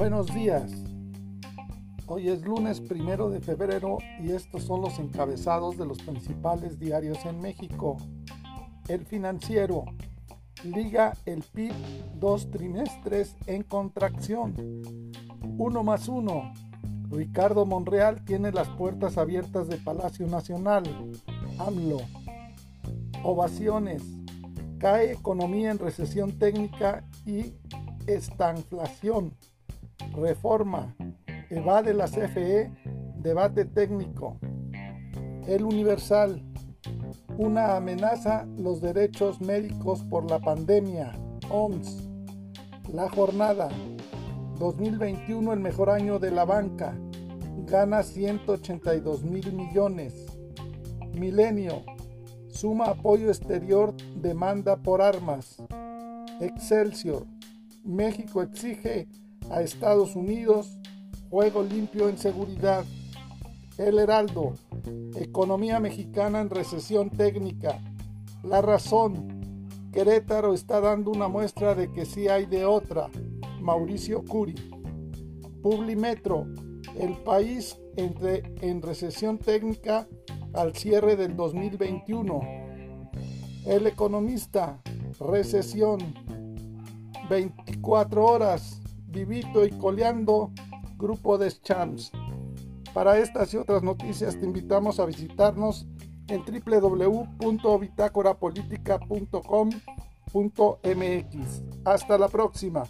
Buenos días. Hoy es lunes primero de febrero y estos son los encabezados de los principales diarios en México. El financiero. Liga el PIB dos trimestres en contracción. Uno más uno. Ricardo Monreal tiene las puertas abiertas de Palacio Nacional. AMLO. Ovaciones. Cae economía en recesión técnica y estanflación. Reforma. Evade la CFE. Debate técnico. El Universal. Una amenaza los derechos médicos por la pandemia. OMS. La jornada. 2021 el mejor año de la banca. Gana 182 mil millones. Milenio. Suma apoyo exterior demanda por armas. Excelsior. México exige a Estados Unidos juego limpio en seguridad. El Heraldo. Economía mexicana en recesión técnica. La razón. Querétaro está dando una muestra de que sí hay de otra. Mauricio Curi. Publimetro. El país entre en recesión técnica al cierre del 2021. El economista, recesión, 24 horas, vivito y coleando, grupo de champs. Para estas y otras noticias te invitamos a visitarnos en www.bitácorapolítica.com.mx. Hasta la próxima.